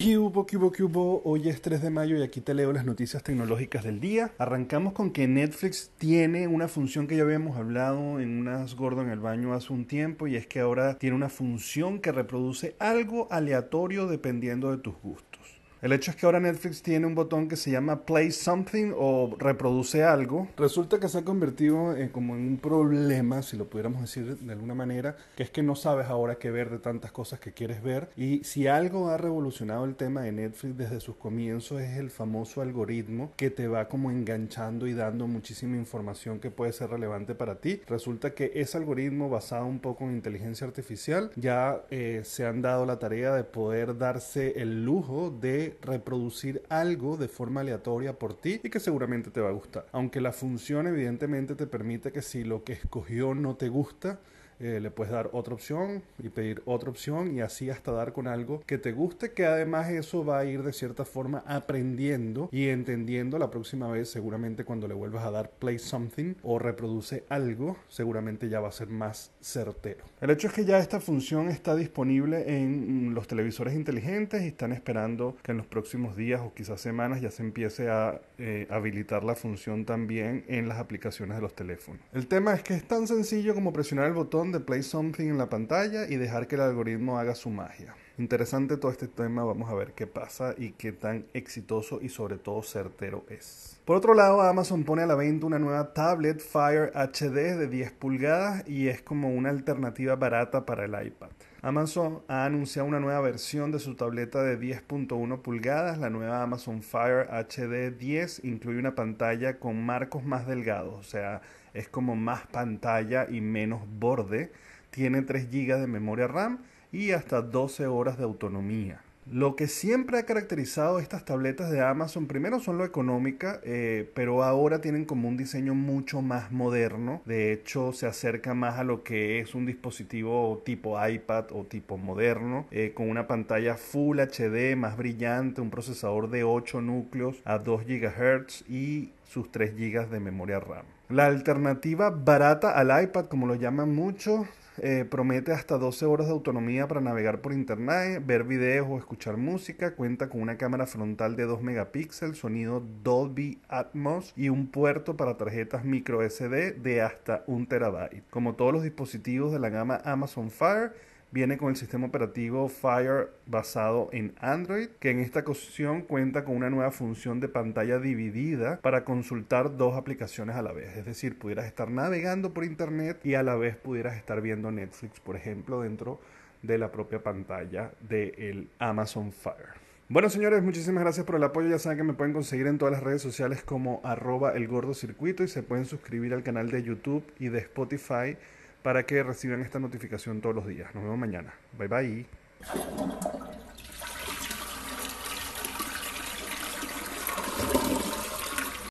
¿Qué hubo, qué? Hoy es 3 de mayo y aquí te leo las noticias tecnológicas del día. Arrancamos con que Netflix tiene una función que ya habíamos hablado en unas gordo en el baño hace un tiempo y es que ahora tiene una función que reproduce algo aleatorio dependiendo de tus gustos. El hecho es que ahora Netflix tiene un botón que se llama Play Something o reproduce algo. Resulta que se ha convertido en como en un problema, si lo pudiéramos decir de alguna manera, que es que no sabes ahora qué ver de tantas cosas que quieres ver. Y si algo ha revolucionado el tema de Netflix desde sus comienzos es el famoso algoritmo que te va como enganchando y dando muchísima información que puede ser relevante para ti. Resulta que ese algoritmo basado un poco en inteligencia artificial ya eh, se han dado la tarea de poder darse el lujo de reproducir algo de forma aleatoria por ti y que seguramente te va a gustar. Aunque la función evidentemente te permite que si lo que escogió no te gusta, eh, le puedes dar otra opción y pedir otra opción y así hasta dar con algo que te guste, que además eso va a ir de cierta forma aprendiendo y entendiendo la próxima vez, seguramente cuando le vuelvas a dar play something o reproduce algo, seguramente ya va a ser más certero. El hecho es que ya esta función está disponible en los televisores inteligentes y están esperando que en los próximos días o quizás semanas ya se empiece a eh, habilitar la función también en las aplicaciones de los teléfonos. El tema es que es tan sencillo como presionar el botón de Play Something en la pantalla y dejar que el algoritmo haga su magia. Interesante todo este tema, vamos a ver qué pasa y qué tan exitoso y sobre todo certero es. Por otro lado, Amazon pone a la venta una nueva tablet Fire HD de 10 pulgadas y es como una alternativa barata para el iPad. Amazon ha anunciado una nueva versión de su tableta de 10.1 pulgadas. La nueva Amazon Fire HD 10 incluye una pantalla con marcos más delgados, o sea, es como más pantalla y menos borde. Tiene 3 GB de memoria RAM y hasta 12 horas de autonomía. Lo que siempre ha caracterizado estas tabletas de Amazon, primero son lo económica, eh, pero ahora tienen como un diseño mucho más moderno. De hecho, se acerca más a lo que es un dispositivo tipo iPad o tipo moderno, eh, con una pantalla Full HD más brillante, un procesador de 8 núcleos a 2 GHz y sus 3 GB de memoria RAM. La alternativa barata al iPad, como lo llaman muchos, eh, promete hasta 12 horas de autonomía para navegar por internet, ver videos o escuchar música. Cuenta con una cámara frontal de 2 megapíxeles, sonido Dolby Atmos y un puerto para tarjetas micro SD de hasta 1 terabyte. Como todos los dispositivos de la gama Amazon Fire, viene con el sistema operativo Fire basado en Android, que en esta ocasión cuenta con una nueva función de pantalla dividida para consultar dos aplicaciones a la vez. Es decir, pudieras estar navegando por internet y a la vez pudieras estar viendo Netflix, por ejemplo, dentro de la propia pantalla del Amazon Fire. Bueno señores, muchísimas gracias por el apoyo. Ya saben que me pueden conseguir en todas las redes sociales como arroba el gordo circuito y se pueden suscribir al canal de YouTube y de Spotify para que reciban esta notificación todos los días. Nos vemos mañana. Bye bye.